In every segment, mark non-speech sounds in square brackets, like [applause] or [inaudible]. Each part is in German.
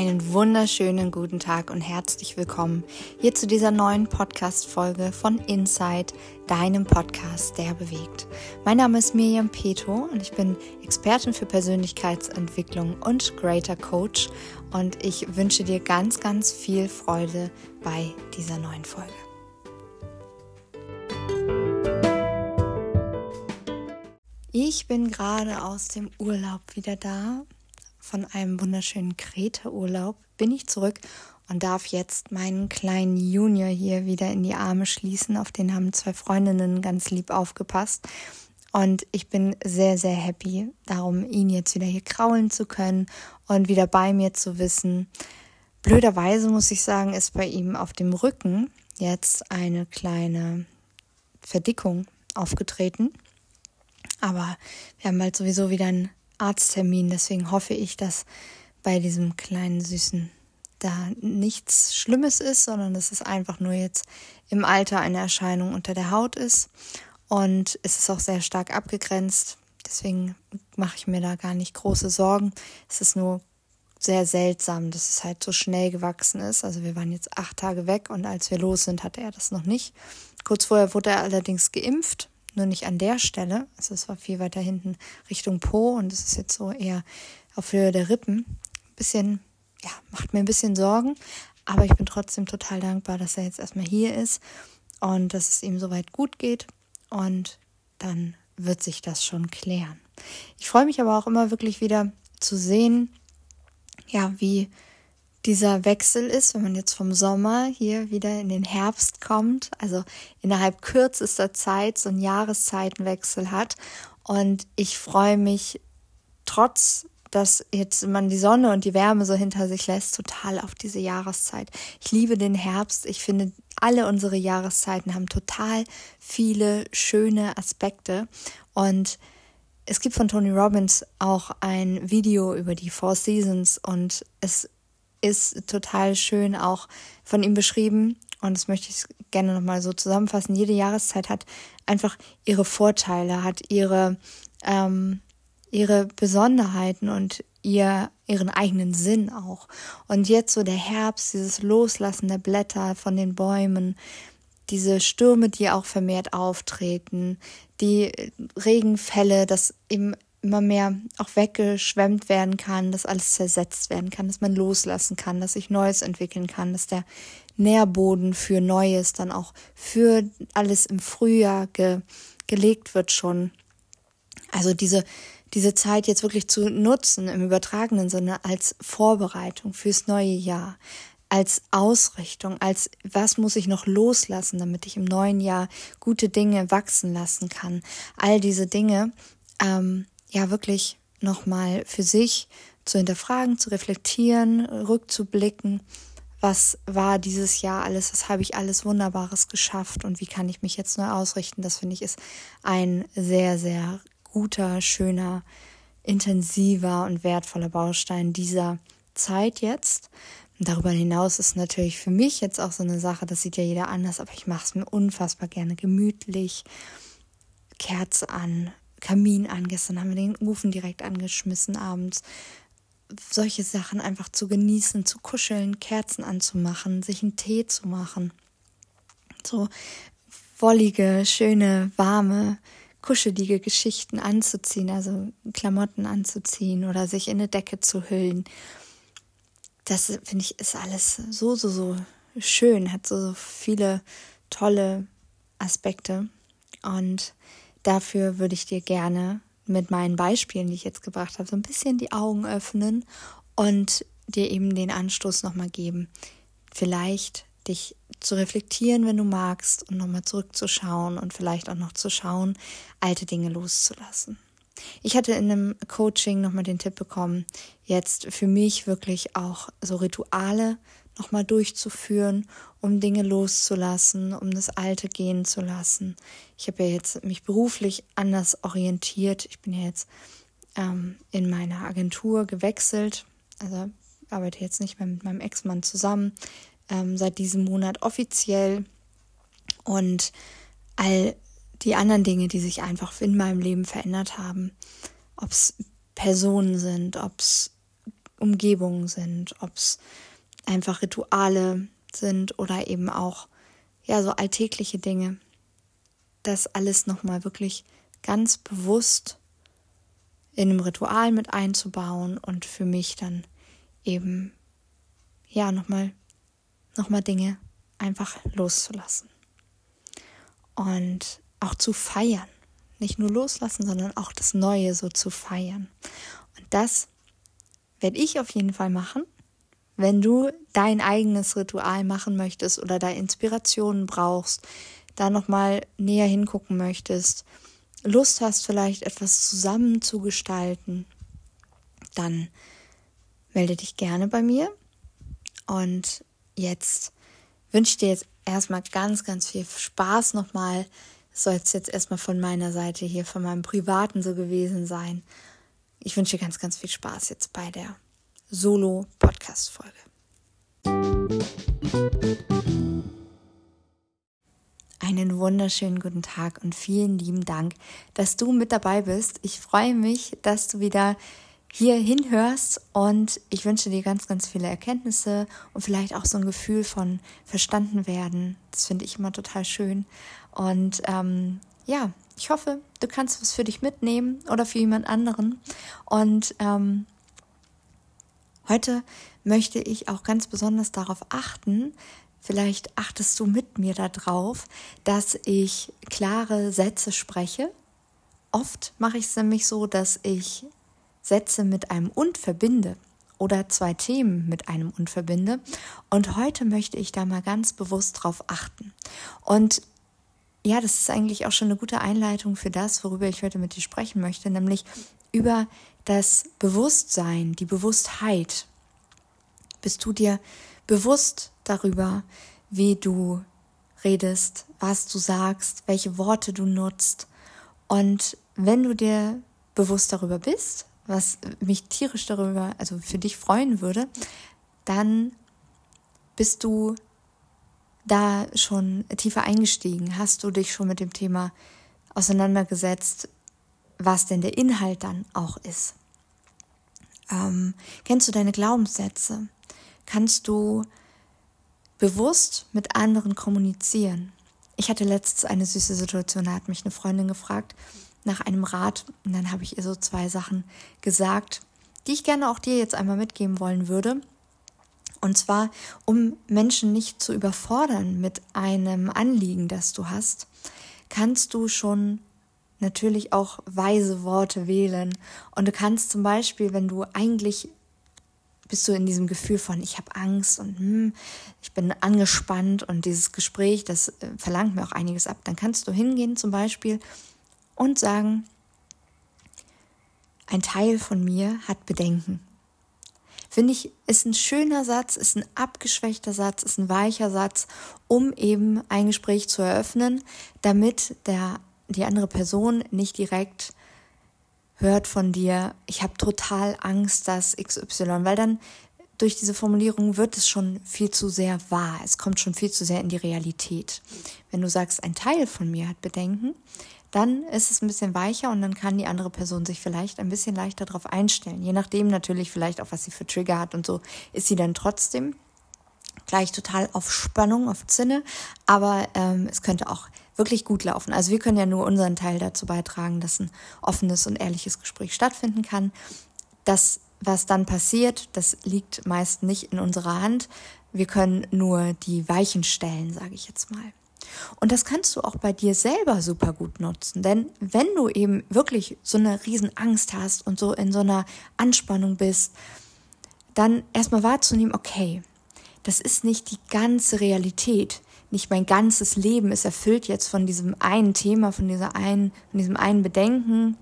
Einen wunderschönen guten Tag und herzlich willkommen hier zu dieser neuen Podcast-Folge von Inside, deinem Podcast, der bewegt. Mein Name ist Miriam Peto und ich bin Expertin für Persönlichkeitsentwicklung und Greater Coach und ich wünsche dir ganz, ganz viel Freude bei dieser neuen Folge. Ich bin gerade aus dem Urlaub wieder da von einem wunderschönen Kreta-Urlaub bin ich zurück und darf jetzt meinen kleinen Junior hier wieder in die Arme schließen. Auf den haben zwei Freundinnen ganz lieb aufgepasst. Und ich bin sehr, sehr happy darum, ihn jetzt wieder hier kraulen zu können und wieder bei mir zu wissen. Blöderweise muss ich sagen, ist bei ihm auf dem Rücken jetzt eine kleine Verdickung aufgetreten. Aber wir haben bald sowieso wieder ein Arzttermin. Deswegen hoffe ich, dass bei diesem kleinen Süßen da nichts Schlimmes ist, sondern dass es einfach nur jetzt im Alter eine Erscheinung unter der Haut ist. Und es ist auch sehr stark abgegrenzt. Deswegen mache ich mir da gar nicht große Sorgen. Es ist nur sehr seltsam, dass es halt so schnell gewachsen ist. Also wir waren jetzt acht Tage weg und als wir los sind, hatte er das noch nicht. Kurz vorher wurde er allerdings geimpft nur nicht an der Stelle. Also es war viel weiter hinten Richtung Po und es ist jetzt so eher auf Höhe der Rippen. Bisschen, ja, macht mir ein bisschen Sorgen, aber ich bin trotzdem total dankbar, dass er jetzt erstmal hier ist und dass es ihm soweit gut geht und dann wird sich das schon klären. Ich freue mich aber auch immer wirklich wieder zu sehen, ja, wie dieser Wechsel ist, wenn man jetzt vom Sommer hier wieder in den Herbst kommt, also innerhalb kürzester Zeit so einen Jahreszeitenwechsel hat. Und ich freue mich trotz dass jetzt man die Sonne und die Wärme so hinter sich lässt, total auf diese Jahreszeit. Ich liebe den Herbst. Ich finde, alle unsere Jahreszeiten haben total viele schöne Aspekte. Und es gibt von Tony Robbins auch ein Video über die Four Seasons und es ist total schön auch von ihm beschrieben. Und das möchte ich gerne nochmal so zusammenfassen. Jede Jahreszeit hat einfach ihre Vorteile, hat ihre, ähm, ihre Besonderheiten und ihr, ihren eigenen Sinn auch. Und jetzt so der Herbst, dieses Loslassen der Blätter von den Bäumen, diese Stürme, die auch vermehrt auftreten, die Regenfälle, das eben immer mehr auch weggeschwemmt werden kann, dass alles zersetzt werden kann, dass man loslassen kann, dass sich Neues entwickeln kann, dass der Nährboden für Neues dann auch für alles im Frühjahr ge gelegt wird schon. Also diese, diese Zeit jetzt wirklich zu nutzen im übertragenen Sinne als Vorbereitung fürs neue Jahr, als Ausrichtung, als was muss ich noch loslassen, damit ich im neuen Jahr gute Dinge wachsen lassen kann. All diese Dinge ähm, ja wirklich nochmal für sich zu hinterfragen, zu reflektieren, rückzublicken. Was war dieses Jahr alles? Was habe ich alles Wunderbares geschafft? Und wie kann ich mich jetzt neu ausrichten? Das finde ich ist ein sehr, sehr guter, schöner, intensiver und wertvoller Baustein dieser Zeit jetzt. Darüber hinaus ist natürlich für mich jetzt auch so eine Sache, das sieht ja jeder anders, aber ich mache es mir unfassbar gerne gemütlich. Kerze an, Kamin an. Gestern haben wir den Ofen direkt angeschmissen abends. Solche Sachen einfach zu genießen, zu kuscheln, Kerzen anzumachen, sich einen Tee zu machen. So wollige, schöne, warme, kuschelige Geschichten anzuziehen, also Klamotten anzuziehen oder sich in eine Decke zu hüllen. Das finde ich ist alles so, so, so schön, hat so, so viele tolle Aspekte. Und Dafür würde ich dir gerne mit meinen Beispielen, die ich jetzt gebracht habe, so ein bisschen die Augen öffnen und dir eben den Anstoß nochmal geben, vielleicht dich zu reflektieren, wenn du magst, und nochmal zurückzuschauen und vielleicht auch noch zu schauen, alte Dinge loszulassen. Ich hatte in einem Coaching nochmal den Tipp bekommen, jetzt für mich wirklich auch so Rituale nochmal durchzuführen, um Dinge loszulassen, um das Alte gehen zu lassen. Ich habe ja jetzt mich beruflich anders orientiert. Ich bin ja jetzt ähm, in meiner Agentur gewechselt. Also arbeite jetzt nicht mehr mit meinem Ex-Mann zusammen. Ähm, seit diesem Monat offiziell. Und all die anderen Dinge, die sich einfach in meinem Leben verändert haben, ob es Personen sind, ob es Umgebungen sind, ob es einfach Rituale sind oder eben auch ja so alltägliche Dinge. Das alles nochmal wirklich ganz bewusst in einem Ritual mit einzubauen und für mich dann eben ja nochmal noch mal Dinge einfach loszulassen und auch zu feiern, nicht nur loslassen, sondern auch das Neue so zu feiern. Und das werde ich auf jeden Fall machen. Wenn du dein eigenes Ritual machen möchtest oder da Inspirationen brauchst, da nochmal näher hingucken möchtest, Lust hast, vielleicht etwas zusammen zu gestalten, dann melde dich gerne bei mir. Und jetzt wünsche ich dir jetzt erstmal ganz, ganz viel Spaß nochmal. Soll es jetzt erstmal von meiner Seite hier, von meinem Privaten so gewesen sein. Ich wünsche dir ganz, ganz viel Spaß jetzt bei der Solo-Podcast-Folge. Einen wunderschönen guten Tag und vielen lieben Dank, dass du mit dabei bist. Ich freue mich, dass du wieder hier hinhörst und ich wünsche dir ganz, ganz viele Erkenntnisse und vielleicht auch so ein Gefühl von verstanden werden. Das finde ich immer total schön. Und ähm, ja, ich hoffe, du kannst was für dich mitnehmen oder für jemand anderen. Und ähm, heute möchte ich auch ganz besonders darauf achten, vielleicht achtest du mit mir darauf, dass ich klare Sätze spreche. Oft mache ich es nämlich so, dass ich Sätze mit einem und verbinde oder zwei Themen mit einem und verbinde. Und heute möchte ich da mal ganz bewusst drauf achten. Und ja, das ist eigentlich auch schon eine gute Einleitung für das, worüber ich heute mit dir sprechen möchte, nämlich über das Bewusstsein, die Bewusstheit. Bist du dir bewusst darüber, wie du redest, was du sagst, welche Worte du nutzt? Und wenn du dir bewusst darüber bist, was mich tierisch darüber, also für dich freuen würde, dann bist du da schon tiefer eingestiegen? Hast du dich schon mit dem Thema auseinandergesetzt, was denn der Inhalt dann auch ist? Ähm, kennst du deine Glaubenssätze? Kannst du bewusst mit anderen kommunizieren? Ich hatte letztens eine süße Situation, da hat mich eine Freundin gefragt, nach einem Rat. Und dann habe ich ihr so zwei Sachen gesagt, die ich gerne auch dir jetzt einmal mitgeben wollen würde. Und zwar, um Menschen nicht zu überfordern mit einem Anliegen, das du hast, kannst du schon natürlich auch weise Worte wählen. Und du kannst zum Beispiel, wenn du eigentlich bist du in diesem Gefühl von, ich habe Angst und hm, ich bin angespannt und dieses Gespräch, das äh, verlangt mir auch einiges ab, dann kannst du hingehen zum Beispiel und sagen, ein Teil von mir hat Bedenken. Finde ich, ist ein schöner Satz, ist ein abgeschwächter Satz, ist ein weicher Satz, um eben ein Gespräch zu eröffnen, damit der, die andere Person nicht direkt hört von dir, ich habe total Angst, dass XY, weil dann durch diese Formulierung wird es schon viel zu sehr wahr. Es kommt schon viel zu sehr in die Realität. Wenn du sagst, ein Teil von mir hat Bedenken, dann ist es ein bisschen weicher und dann kann die andere Person sich vielleicht ein bisschen leichter darauf einstellen. Je nachdem natürlich vielleicht auch, was sie für Trigger hat und so, ist sie dann trotzdem gleich total auf Spannung, auf Zinne, aber ähm, es könnte auch wirklich gut laufen. Also wir können ja nur unseren Teil dazu beitragen, dass ein offenes und ehrliches Gespräch stattfinden kann. Das, was dann passiert, das liegt meist nicht in unserer Hand. Wir können nur die Weichen stellen, sage ich jetzt mal. Und das kannst du auch bei dir selber super gut nutzen. Denn wenn du eben wirklich so eine Riesenangst hast und so in so einer Anspannung bist, dann erstmal wahrzunehmen, okay, das ist nicht die ganze Realität. Nicht mein ganzes Leben ist erfüllt jetzt von diesem einen Thema, von dieser einen, von diesem einen Bedenken,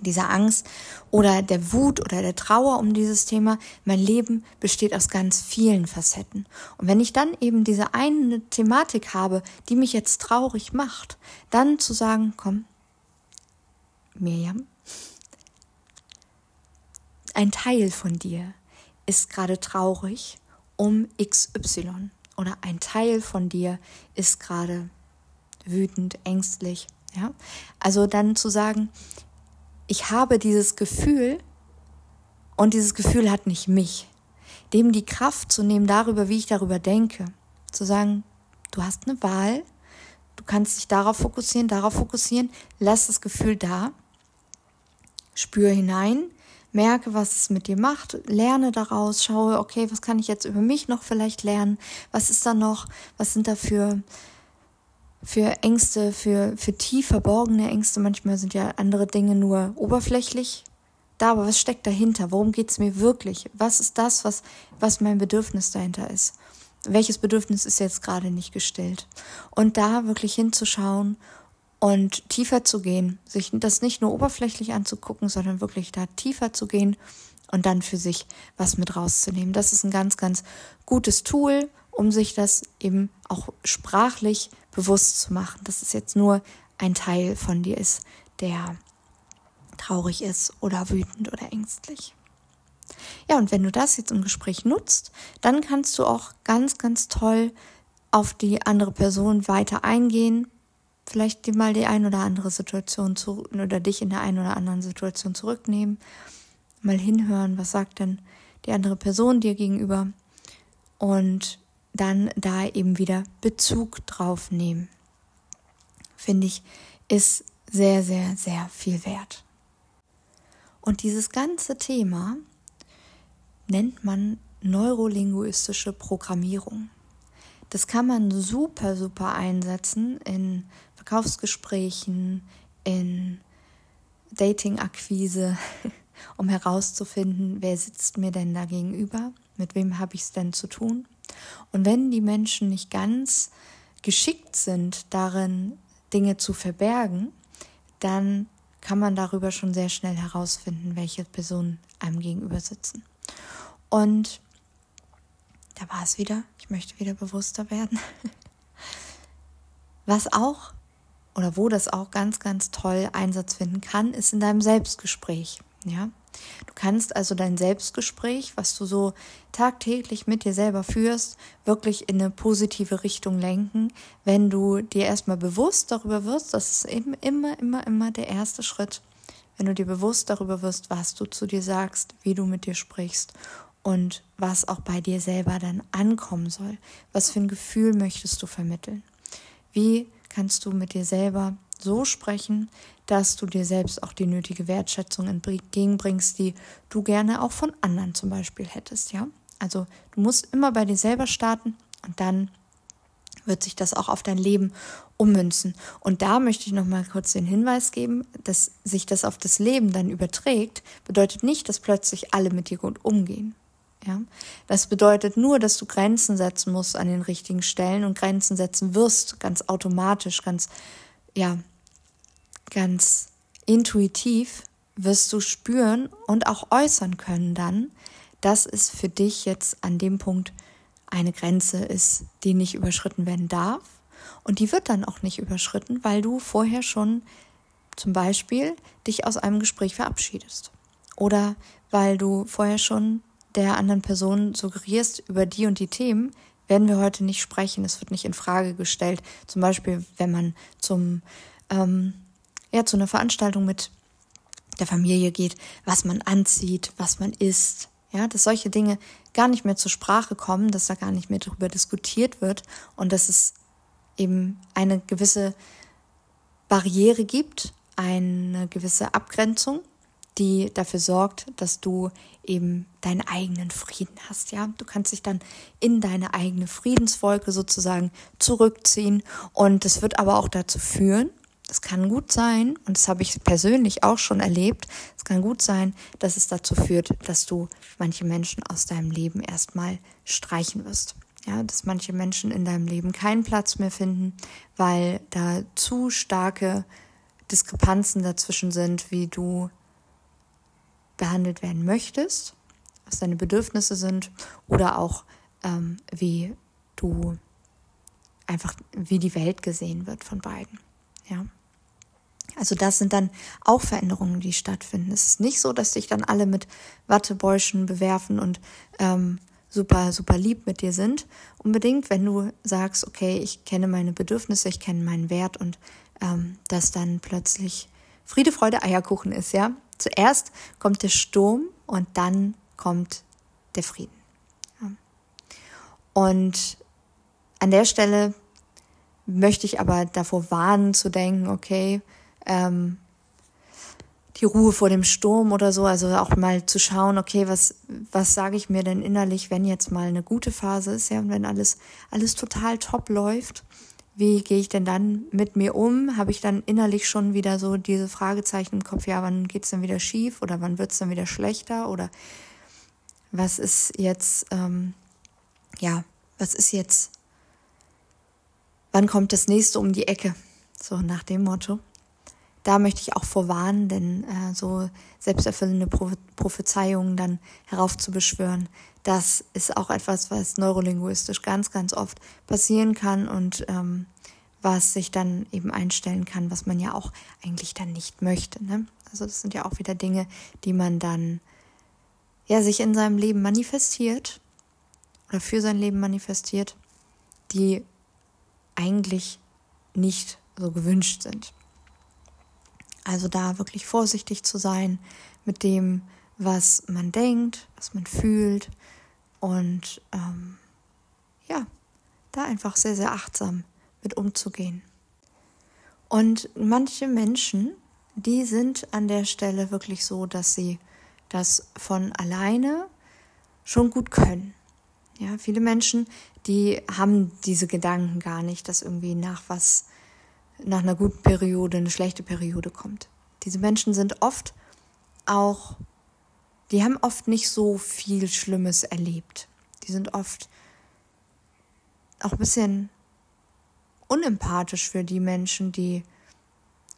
dieser Angst oder der Wut oder der Trauer um dieses Thema. Mein Leben besteht aus ganz vielen Facetten. Und wenn ich dann eben diese eine Thematik habe, die mich jetzt traurig macht, dann zu sagen, komm, Miriam, ein Teil von dir ist gerade traurig um XY oder ein Teil von dir ist gerade wütend, ängstlich, ja? Also dann zu sagen, ich habe dieses Gefühl Und dieses Gefühl hat nicht mich. Dem die Kraft zu nehmen darüber, wie ich darüber denke. Zu sagen, du hast eine Wahl, du kannst dich darauf fokussieren, darauf fokussieren, lass das Gefühl da, spür hinein, merke, was es mit dir macht, lerne daraus, schaue, okay, was kann ich jetzt über mich noch vielleicht lernen, was ist da noch, was sind da für, für Ängste, für, für tief verborgene Ängste, manchmal sind ja andere Dinge nur oberflächlich da, aber was steckt dahinter, worum geht es mir wirklich, was ist das, was, was mein Bedürfnis dahinter ist, welches Bedürfnis ist jetzt gerade nicht gestillt und da wirklich hinzuschauen und tiefer zu gehen, sich das nicht nur oberflächlich anzugucken, sondern wirklich da tiefer zu gehen und dann für sich was mit rauszunehmen. Das ist ein ganz, ganz gutes Tool, um sich das eben auch sprachlich bewusst zu machen, dass es jetzt nur ein Teil von dir ist, der traurig ist oder wütend oder ängstlich. Ja, und wenn du das jetzt im Gespräch nutzt, dann kannst du auch ganz, ganz toll auf die andere Person weiter eingehen, vielleicht mal die ein oder andere Situation zu, oder dich in der einen oder anderen Situation zurücknehmen, mal hinhören, was sagt denn die andere Person dir gegenüber und dann da eben wieder Bezug drauf nehmen. Finde ich, ist sehr, sehr, sehr viel wert. Und dieses ganze Thema nennt man neurolinguistische Programmierung. Das kann man super, super einsetzen in Verkaufsgesprächen, in Dating-Akquise, [laughs] um herauszufinden, wer sitzt mir denn da gegenüber, mit wem habe ich es denn zu tun. Und wenn die Menschen nicht ganz geschickt sind darin, Dinge zu verbergen, dann kann man darüber schon sehr schnell herausfinden, welche Personen einem gegenüber sitzen. Und da war es wieder, ich möchte wieder bewusster werden. [laughs] Was auch oder wo das auch ganz, ganz toll Einsatz finden kann, ist in deinem Selbstgespräch. Ja, du kannst also dein Selbstgespräch, was du so tagtäglich mit dir selber führst, wirklich in eine positive Richtung lenken, wenn du dir erstmal bewusst darüber wirst, das ist eben immer, immer, immer der erste Schritt, wenn du dir bewusst darüber wirst, was du zu dir sagst, wie du mit dir sprichst und was auch bei dir selber dann ankommen soll. Was für ein Gefühl möchtest du vermitteln? Wie kannst du mit dir selber so sprechen, dass du dir selbst auch die nötige Wertschätzung entgegenbringst, die du gerne auch von anderen zum Beispiel hättest, ja? Also du musst immer bei dir selber starten und dann wird sich das auch auf dein Leben ummünzen. Und da möchte ich noch mal kurz den Hinweis geben, dass sich das auf das Leben dann überträgt, bedeutet nicht, dass plötzlich alle mit dir gut umgehen. Ja, das bedeutet nur, dass du Grenzen setzen musst an den richtigen Stellen und Grenzen setzen wirst, ganz automatisch, ganz, ja, ganz intuitiv wirst du spüren und auch äußern können dann, dass es für dich jetzt an dem Punkt eine Grenze ist, die nicht überschritten werden darf. Und die wird dann auch nicht überschritten, weil du vorher schon zum Beispiel dich aus einem Gespräch verabschiedest. Oder weil du vorher schon der anderen Person suggerierst über die und die Themen, werden wir heute nicht sprechen. Es wird nicht in Frage gestellt. Zum Beispiel, wenn man zum, ähm, ja, zu einer Veranstaltung mit der Familie geht, was man anzieht, was man isst. Ja, dass solche Dinge gar nicht mehr zur Sprache kommen, dass da gar nicht mehr darüber diskutiert wird und dass es eben eine gewisse Barriere gibt, eine gewisse Abgrenzung die dafür sorgt, dass du eben deinen eigenen Frieden hast. Ja, du kannst dich dann in deine eigene Friedenswolke sozusagen zurückziehen und das wird aber auch dazu führen, es kann gut sein, und das habe ich persönlich auch schon erlebt, es kann gut sein, dass es dazu führt, dass du manche Menschen aus deinem Leben erstmal streichen wirst. Ja, dass manche Menschen in deinem Leben keinen Platz mehr finden, weil da zu starke Diskrepanzen dazwischen sind, wie du behandelt werden möchtest, was deine Bedürfnisse sind oder auch ähm, wie du einfach, wie die Welt gesehen wird von beiden. Ja. Also das sind dann auch Veränderungen, die stattfinden. Es ist nicht so, dass dich dann alle mit Wattebäuschen bewerfen und ähm, super, super lieb mit dir sind. Unbedingt, wenn du sagst, okay, ich kenne meine Bedürfnisse, ich kenne meinen Wert und ähm, dass dann plötzlich Friede, Freude, Eierkuchen ist, ja. Zuerst kommt der Sturm und dann kommt der Frieden. Und an der Stelle möchte ich aber davor warnen zu denken, okay, ähm, die Ruhe vor dem Sturm oder so, also auch mal zu schauen, okay, was, was sage ich mir denn innerlich, wenn jetzt mal eine gute Phase ist, ja, und wenn alles, alles total top läuft, wie gehe ich denn dann mit mir um? Habe ich dann innerlich schon wieder so diese Fragezeichen im Kopf, ja, wann geht's denn wieder schief oder wann wird's dann wieder schlechter oder was ist jetzt, ähm, ja, was ist jetzt, wann kommt das nächste um die Ecke? So nach dem Motto. Da möchte ich auch vorwarnen, denn äh, so selbsterfüllende Pro Prophezeiungen dann heraufzubeschwören, das ist auch etwas, was neurolinguistisch ganz, ganz oft passieren kann und ähm, was sich dann eben einstellen kann, was man ja auch eigentlich dann nicht möchte. Ne? Also das sind ja auch wieder Dinge, die man dann ja sich in seinem Leben manifestiert oder für sein Leben manifestiert, die eigentlich nicht so gewünscht sind. Also da wirklich vorsichtig zu sein mit dem, was man denkt, was man fühlt und ähm, ja, da einfach sehr, sehr achtsam mit umzugehen. Und manche Menschen, die sind an der Stelle wirklich so, dass sie das von alleine schon gut können. Ja, viele Menschen, die haben diese Gedanken gar nicht, dass irgendwie nach was, nach einer guten Periode eine schlechte Periode kommt. Diese Menschen sind oft auch, die haben oft nicht so viel Schlimmes erlebt. Die sind oft auch ein bisschen unempathisch für die Menschen, die,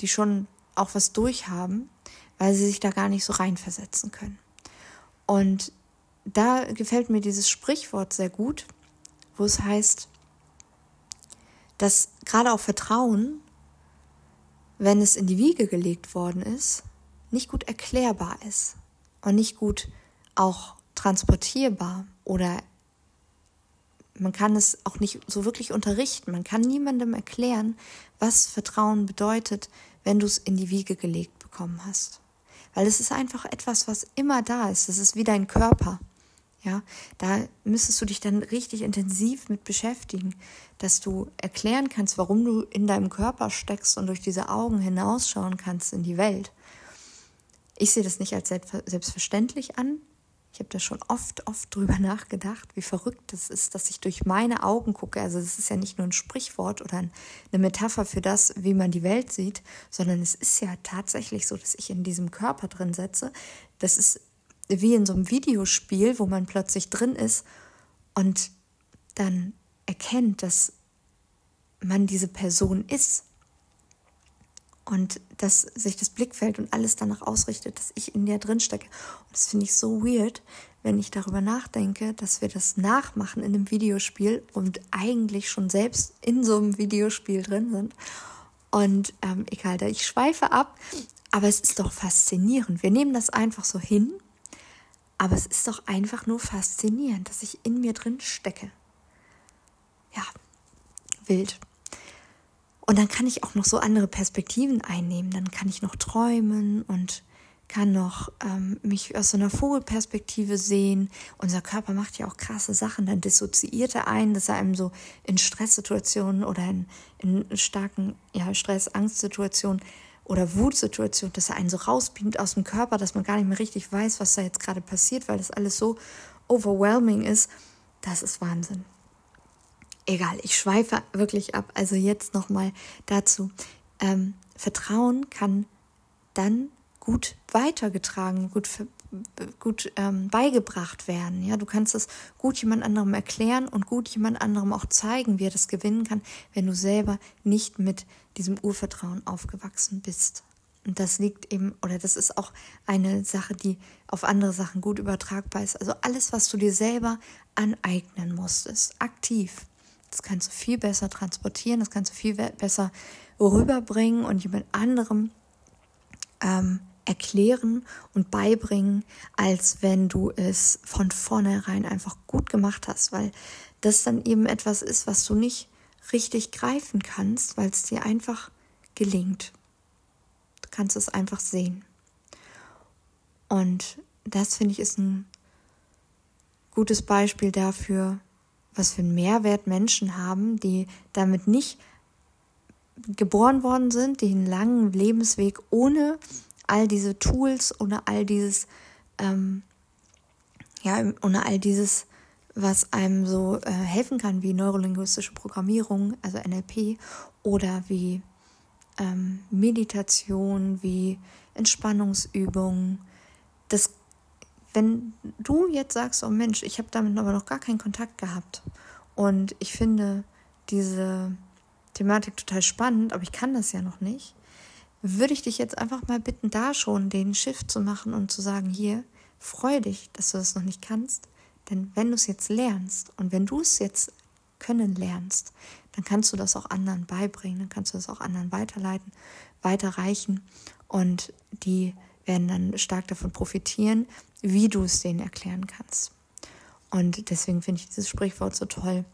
die schon auch was durchhaben, weil sie sich da gar nicht so reinversetzen können. Und da gefällt mir dieses Sprichwort sehr gut, wo es heißt, dass gerade auch Vertrauen, wenn es in die Wiege gelegt worden ist, nicht gut erklärbar ist und nicht gut auch transportierbar oder man kann es auch nicht so wirklich unterrichten. Man kann niemandem erklären, was Vertrauen bedeutet, wenn du es in die Wiege gelegt bekommen hast. Weil es ist einfach etwas, was immer da ist. Es ist wie dein Körper. Ja, da müsstest du dich dann richtig intensiv mit beschäftigen, dass du erklären kannst, warum du in deinem Körper steckst und durch diese Augen hinausschauen kannst in die Welt. Ich sehe das nicht als selbstverständlich an. Ich habe da schon oft, oft drüber nachgedacht, wie verrückt es ist, dass ich durch meine Augen gucke. Also es ist ja nicht nur ein Sprichwort oder eine Metapher für das, wie man die Welt sieht, sondern es ist ja tatsächlich so, dass ich in diesem Körper drin setze. Das ist wie in so einem Videospiel, wo man plötzlich drin ist und dann erkennt, dass man diese Person ist und dass sich das Blickfeld und alles danach ausrichtet, dass ich in der drin stecke. Und das finde ich so weird, wenn ich darüber nachdenke, dass wir das nachmachen in einem Videospiel und eigentlich schon selbst in so einem Videospiel drin sind. Und ähm, egal, ich schweife ab, aber es ist doch faszinierend. Wir nehmen das einfach so hin aber es ist doch einfach nur faszinierend, dass ich in mir drin stecke. Ja, wild. Und dann kann ich auch noch so andere Perspektiven einnehmen. Dann kann ich noch träumen und kann noch ähm, mich aus so einer Vogelperspektive sehen. Unser Körper macht ja auch krasse Sachen. Dann dissoziiert er ein, dass er einem so in Stresssituationen oder in, in starken ja, Stress-Angstsituationen oder Wutsituation, dass er einen so rausbeamt aus dem Körper, dass man gar nicht mehr richtig weiß, was da jetzt gerade passiert, weil das alles so overwhelming ist. Das ist Wahnsinn. Egal, ich schweife wirklich ab. Also jetzt nochmal dazu. Ähm, Vertrauen kann dann gut weitergetragen, gut gut ähm, beigebracht werden. Ja, du kannst es gut jemand anderem erklären und gut jemand anderem auch zeigen, wie er das gewinnen kann, wenn du selber nicht mit diesem Urvertrauen aufgewachsen bist. Und das liegt eben, oder das ist auch eine Sache, die auf andere Sachen gut übertragbar ist. Also alles, was du dir selber aneignen musstest, aktiv, das kannst du viel besser transportieren, das kannst du viel besser rüberbringen und jemand anderem ähm, erklären und beibringen, als wenn du es von vornherein einfach gut gemacht hast, weil das dann eben etwas ist, was du nicht richtig greifen kannst, weil es dir einfach gelingt. Du kannst es einfach sehen. Und das finde ich ist ein gutes Beispiel dafür, was für einen Mehrwert Menschen haben, die damit nicht geboren worden sind, die einen langen Lebensweg ohne all diese Tools, ohne all dieses, ähm, ja, ohne all dieses, was einem so äh, helfen kann, wie neurolinguistische Programmierung, also NLP, oder wie ähm, Meditation, wie Entspannungsübungen. Das, wenn du jetzt sagst, oh Mensch, ich habe damit aber noch gar keinen Kontakt gehabt und ich finde diese Thematik total spannend, aber ich kann das ja noch nicht, würde ich dich jetzt einfach mal bitten, da schon den Shift zu machen und zu sagen, hier, freu dich, dass du das noch nicht kannst, denn wenn du es jetzt lernst und wenn du es jetzt können lernst, dann kannst du das auch anderen beibringen, dann kannst du das auch anderen weiterleiten, weiterreichen und die werden dann stark davon profitieren, wie du es denen erklären kannst. Und deswegen finde ich dieses Sprichwort so toll,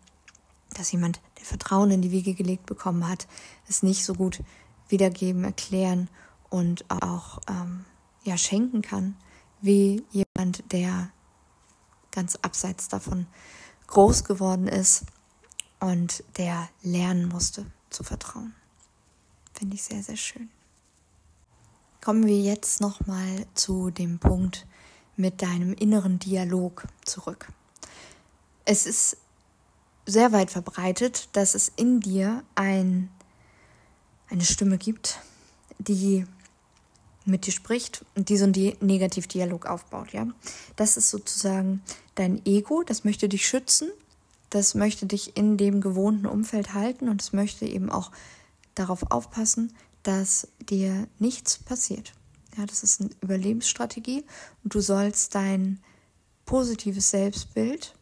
dass jemand, der Vertrauen in die Wiege gelegt bekommen hat, es nicht so gut wiedergeben, erklären und auch ähm, ja, schenken kann, wie jemand, der ganz abseits davon groß geworden ist und der lernen musste zu vertrauen. Finde ich sehr, sehr schön. Kommen wir jetzt nochmal zu dem Punkt mit deinem inneren Dialog zurück. Es ist sehr weit verbreitet, dass es in dir ein, eine Stimme gibt, die mit dir spricht und die so einen Negativdialog aufbaut, ja. Das ist sozusagen dein Ego, das möchte dich schützen, das möchte dich in dem gewohnten Umfeld halten und es möchte eben auch darauf aufpassen, dass dir nichts passiert. Ja, das ist eine Überlebensstrategie. Und du sollst dein positives Selbstbild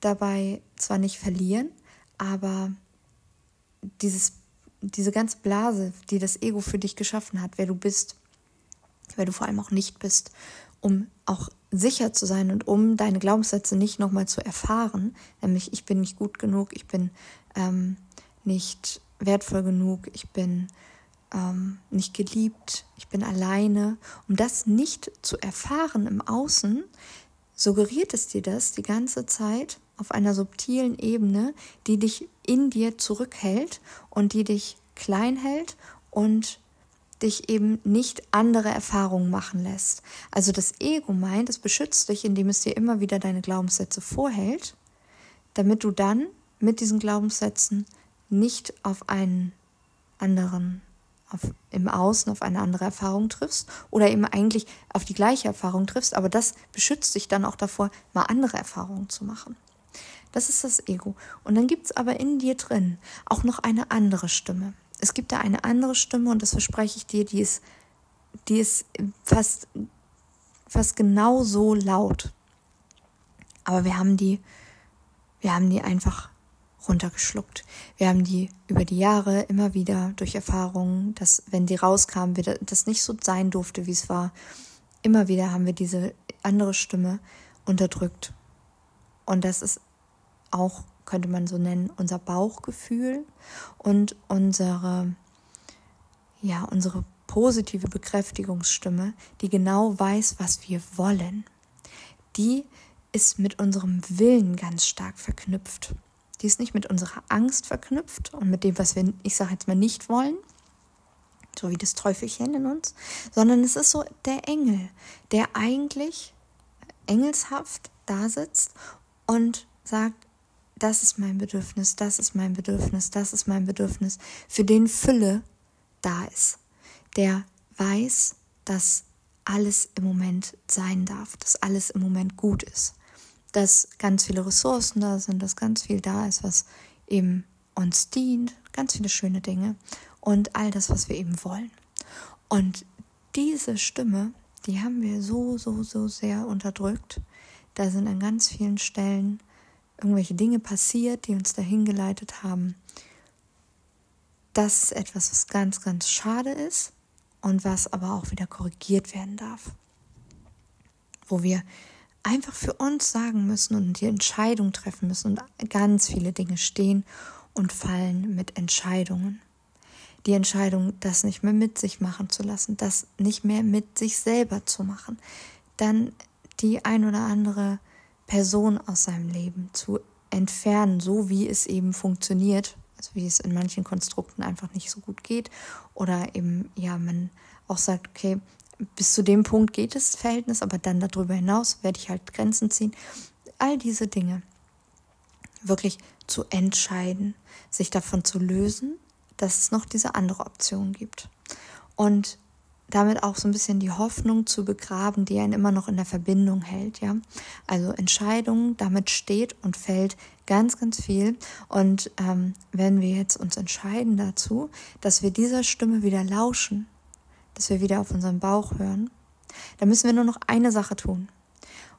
dabei zwar nicht verlieren, aber dieses, diese ganze Blase, die das Ego für dich geschaffen hat, wer du bist, wer du vor allem auch nicht bist, um auch sicher zu sein und um deine Glaubenssätze nicht nochmal zu erfahren, nämlich ich bin nicht gut genug, ich bin ähm, nicht wertvoll genug, ich bin ähm, nicht geliebt, ich bin alleine, um das nicht zu erfahren im Außen, suggeriert es dir das die ganze Zeit auf einer subtilen Ebene, die dich in dir zurückhält und die dich klein hält und dich eben nicht andere Erfahrungen machen lässt. Also das Ego meint, es beschützt dich, indem es dir immer wieder deine Glaubenssätze vorhält, damit du dann mit diesen Glaubenssätzen nicht auf einen anderen, auf, im Außen auf eine andere Erfahrung triffst oder eben eigentlich auf die gleiche Erfahrung triffst, aber das beschützt dich dann auch davor, mal andere Erfahrungen zu machen. Das ist das Ego. Und dann gibt es aber in dir drin auch noch eine andere Stimme. Es gibt da eine andere Stimme und das verspreche ich dir, die ist, die ist fast, fast genauso laut. Aber wir haben die, wir haben die einfach runtergeschluckt. Wir haben die über die Jahre immer wieder durch Erfahrungen, dass wenn die rauskamen, wieder das nicht so sein durfte, wie es war. Immer wieder haben wir diese andere Stimme unterdrückt. Und das ist auch, könnte man so nennen, unser Bauchgefühl und unsere, ja, unsere positive Bekräftigungsstimme, die genau weiß, was wir wollen. Die ist mit unserem Willen ganz stark verknüpft. Die ist nicht mit unserer Angst verknüpft und mit dem, was wir, ich sage jetzt mal, nicht wollen, so wie das Teufelchen in uns, sondern es ist so der Engel, der eigentlich engelshaft da sitzt und sagt, das ist mein Bedürfnis, das ist mein Bedürfnis, das ist mein Bedürfnis, für den Fülle da ist, der weiß, dass alles im Moment sein darf, dass alles im Moment gut ist, dass ganz viele Ressourcen da sind, dass ganz viel da ist, was eben uns dient, ganz viele schöne Dinge und all das, was wir eben wollen. Und diese Stimme, die haben wir so, so, so sehr unterdrückt. Da sind an ganz vielen Stellen irgendwelche Dinge passiert, die uns dahin geleitet haben. Das ist etwas, was ganz, ganz schade ist und was aber auch wieder korrigiert werden darf. Wo wir einfach für uns sagen müssen und die Entscheidung treffen müssen. Und ganz viele Dinge stehen und fallen mit Entscheidungen. Die Entscheidung, das nicht mehr mit sich machen zu lassen, das nicht mehr mit sich selber zu machen, dann die ein oder andere Person aus seinem Leben zu entfernen, so wie es eben funktioniert, also wie es in manchen Konstrukten einfach nicht so gut geht. Oder eben ja man auch sagt, okay, bis zu dem Punkt geht das Verhältnis, aber dann darüber hinaus werde ich halt Grenzen ziehen. All diese Dinge wirklich zu entscheiden, sich davon zu lösen, dass es noch diese andere Option gibt. Und damit auch so ein bisschen die Hoffnung zu begraben, die einen immer noch in der Verbindung hält, ja. Also Entscheidungen, damit steht und fällt ganz, ganz viel. Und ähm, wenn wir jetzt uns entscheiden dazu, dass wir dieser Stimme wieder lauschen, dass wir wieder auf unseren Bauch hören, dann müssen wir nur noch eine Sache tun.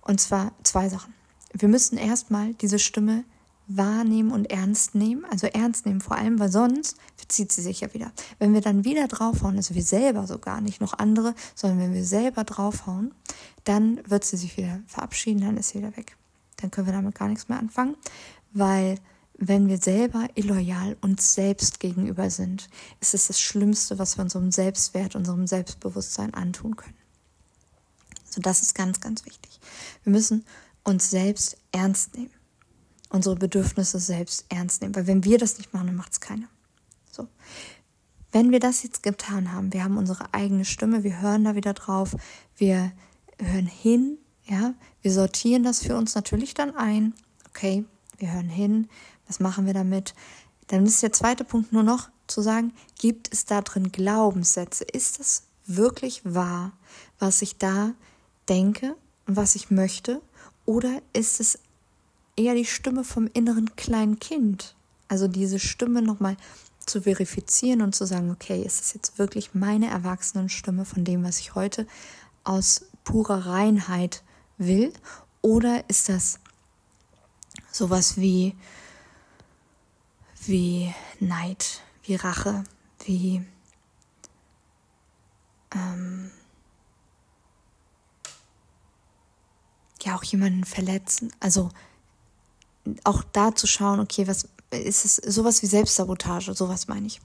Und zwar zwei Sachen. Wir müssen erstmal diese Stimme wahrnehmen und ernst nehmen, also ernst nehmen vor allem, weil sonst verzieht sie sich ja wieder. Wenn wir dann wieder draufhauen, also wir selber sogar, nicht noch andere, sondern wenn wir selber draufhauen, dann wird sie sich wieder verabschieden, dann ist sie wieder weg. Dann können wir damit gar nichts mehr anfangen, weil wenn wir selber illoyal uns selbst gegenüber sind, ist es das Schlimmste, was wir unserem Selbstwert, unserem Selbstbewusstsein antun können. Also das ist ganz, ganz wichtig. Wir müssen uns selbst ernst nehmen unsere Bedürfnisse selbst ernst nehmen. Weil wenn wir das nicht machen, dann macht es keiner. So. Wenn wir das jetzt getan haben, wir haben unsere eigene Stimme, wir hören da wieder drauf, wir hören hin, ja, wir sortieren das für uns natürlich dann ein. Okay, wir hören hin, was machen wir damit? Dann ist der zweite Punkt nur noch zu sagen, gibt es da drin Glaubenssätze? Ist es wirklich wahr, was ich da denke und was ich möchte? Oder ist es eher die Stimme vom inneren kleinen Kind. Also diese Stimme nochmal zu verifizieren und zu sagen, okay, ist es jetzt wirklich meine Erwachsenenstimme von dem, was ich heute aus purer Reinheit will? Oder ist das sowas wie, wie Neid, wie Rache, wie ähm, ja auch jemanden verletzen? Also auch da zu schauen, okay, was ist es sowas wie Selbstsabotage, sowas meine ich.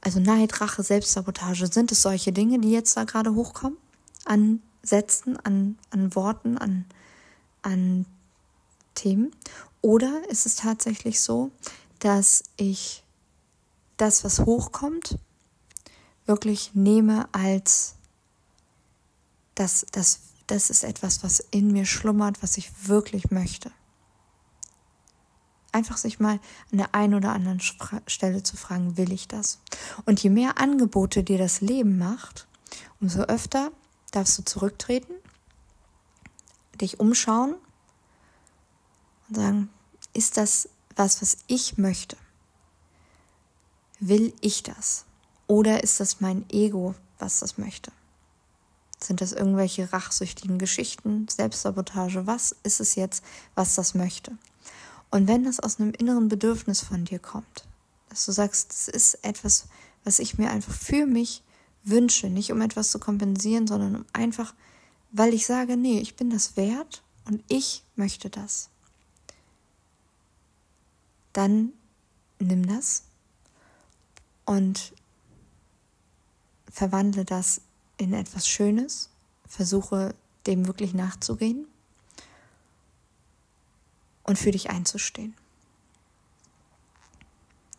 Also Neid, Rache, Selbstsabotage, sind es solche Dinge, die jetzt da gerade hochkommen? An Sätzen, an, an Worten, an, an Themen? Oder ist es tatsächlich so, dass ich das, was hochkommt, wirklich nehme als das, das, das ist etwas, was in mir schlummert, was ich wirklich möchte. Einfach sich mal an der einen oder anderen Stelle zu fragen, will ich das? Und je mehr Angebote dir das Leben macht, umso öfter darfst du zurücktreten, dich umschauen und sagen, ist das was, was ich möchte? Will ich das? Oder ist das mein Ego, was das möchte? Sind das irgendwelche rachsüchtigen Geschichten, Selbstsabotage? Was ist es jetzt, was das möchte? Und wenn das aus einem inneren Bedürfnis von dir kommt, dass du sagst, das ist etwas, was ich mir einfach für mich wünsche, nicht um etwas zu kompensieren, sondern um einfach, weil ich sage, nee, ich bin das wert und ich möchte das. Dann nimm das und verwandle das in etwas Schönes, versuche dem wirklich nachzugehen und für dich einzustehen.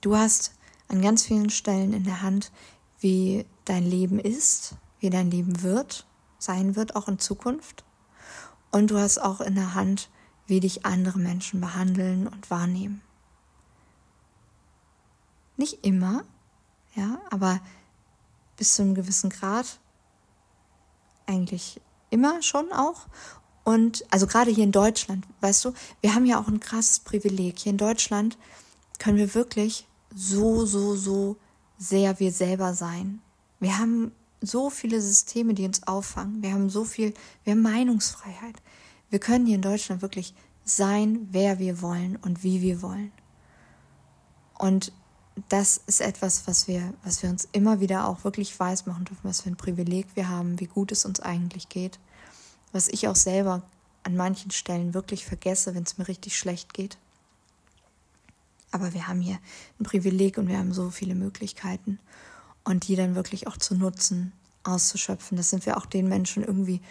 Du hast an ganz vielen Stellen in der Hand, wie dein Leben ist, wie dein Leben wird, sein wird, auch in Zukunft. Und du hast auch in der Hand, wie dich andere Menschen behandeln und wahrnehmen. Nicht immer, ja, aber bis zu einem gewissen Grad eigentlich immer schon auch. Und also gerade hier in Deutschland, weißt du, wir haben ja auch ein krasses Privileg. Hier in Deutschland können wir wirklich so, so, so sehr wir selber sein. Wir haben so viele Systeme, die uns auffangen. Wir haben so viel, wir haben Meinungsfreiheit. Wir können hier in Deutschland wirklich sein, wer wir wollen und wie wir wollen. Und das ist etwas, was wir, was wir uns immer wieder auch wirklich weiß machen dürfen, was für ein Privileg wir haben, wie gut es uns eigentlich geht was ich auch selber an manchen Stellen wirklich vergesse, wenn es mir richtig schlecht geht. Aber wir haben hier ein Privileg und wir haben so viele Möglichkeiten und die dann wirklich auch zu nutzen, auszuschöpfen. Das sind wir auch den Menschen irgendwie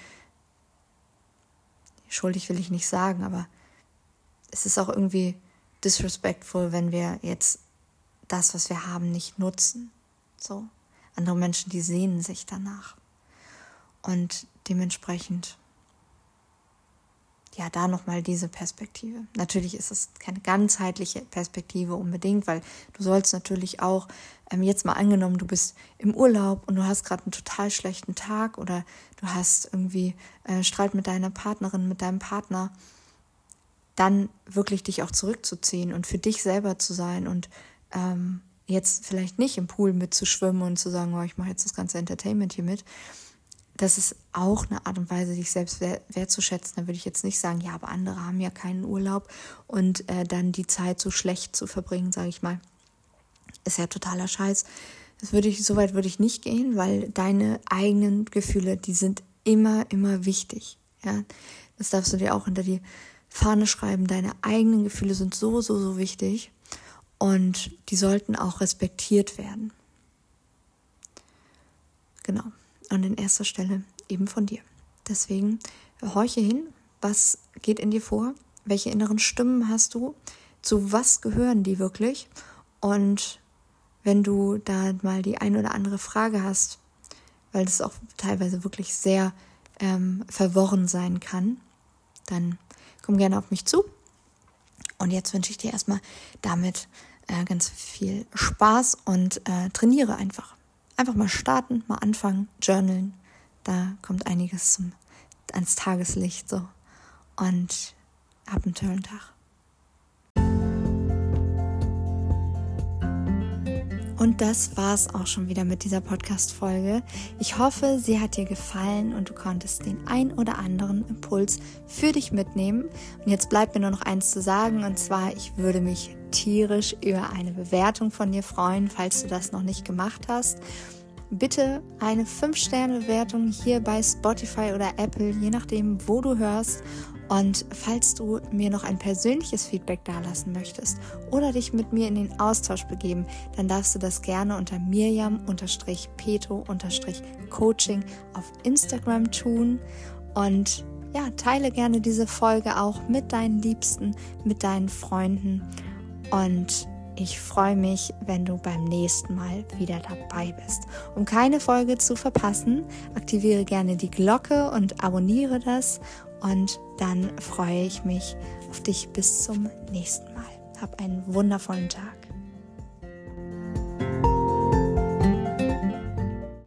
schuldig will ich nicht sagen, aber es ist auch irgendwie disrespectful, wenn wir jetzt das, was wir haben, nicht nutzen. So. Andere Menschen, die sehnen sich danach. Und dementsprechend, ja, da nochmal diese Perspektive. Natürlich ist es keine ganzheitliche Perspektive unbedingt, weil du sollst natürlich auch, ähm, jetzt mal angenommen, du bist im Urlaub und du hast gerade einen total schlechten Tag oder du hast irgendwie äh, Streit mit deiner Partnerin, mit deinem Partner, dann wirklich dich auch zurückzuziehen und für dich selber zu sein und ähm, jetzt vielleicht nicht im Pool mitzuschwimmen und zu sagen, oh, ich mache jetzt das ganze Entertainment hier mit. Das ist auch eine Art und Weise, dich selbst wertzuschätzen. Da würde ich jetzt nicht sagen, ja, aber andere haben ja keinen Urlaub und äh, dann die Zeit so schlecht zu verbringen, sage ich mal, ist ja totaler Scheiß. Das würde ich, so weit würde ich nicht gehen, weil deine eigenen Gefühle, die sind immer, immer wichtig. Ja, das darfst du dir auch hinter die Fahne schreiben. Deine eigenen Gefühle sind so, so, so wichtig. Und die sollten auch respektiert werden. Genau. Und in erster Stelle eben von dir. Deswegen horche hin, was geht in dir vor, welche inneren Stimmen hast du, zu was gehören die wirklich. Und wenn du da mal die ein oder andere Frage hast, weil das auch teilweise wirklich sehr ähm, verworren sein kann, dann komm gerne auf mich zu. Und jetzt wünsche ich dir erstmal damit äh, ganz viel Spaß und äh, trainiere einfach. Einfach mal starten, mal anfangen, journalen. Da kommt einiges zum, ans Tageslicht so. Und hab einen tollen Tag. Und das war's auch schon wieder mit dieser Podcast-Folge. Ich hoffe, sie hat dir gefallen und du konntest den ein oder anderen Impuls für dich mitnehmen. Und jetzt bleibt mir nur noch eins zu sagen, und zwar, ich würde mich tierisch über eine Bewertung von dir freuen, falls du das noch nicht gemacht hast. Bitte eine 5-Sterne-Bewertung hier bei Spotify oder Apple, je nachdem, wo du hörst. Und falls du mir noch ein persönliches Feedback dalassen möchtest oder dich mit mir in den Austausch begeben, dann darfst du das gerne unter Mirjam-Peto-Coaching auf Instagram tun. Und ja, teile gerne diese Folge auch mit deinen Liebsten, mit deinen Freunden. Und ich freue mich, wenn du beim nächsten Mal wieder dabei bist. Um keine Folge zu verpassen, aktiviere gerne die Glocke und abonniere das. Und dann freue ich mich auf dich bis zum nächsten Mal. Hab einen wundervollen Tag.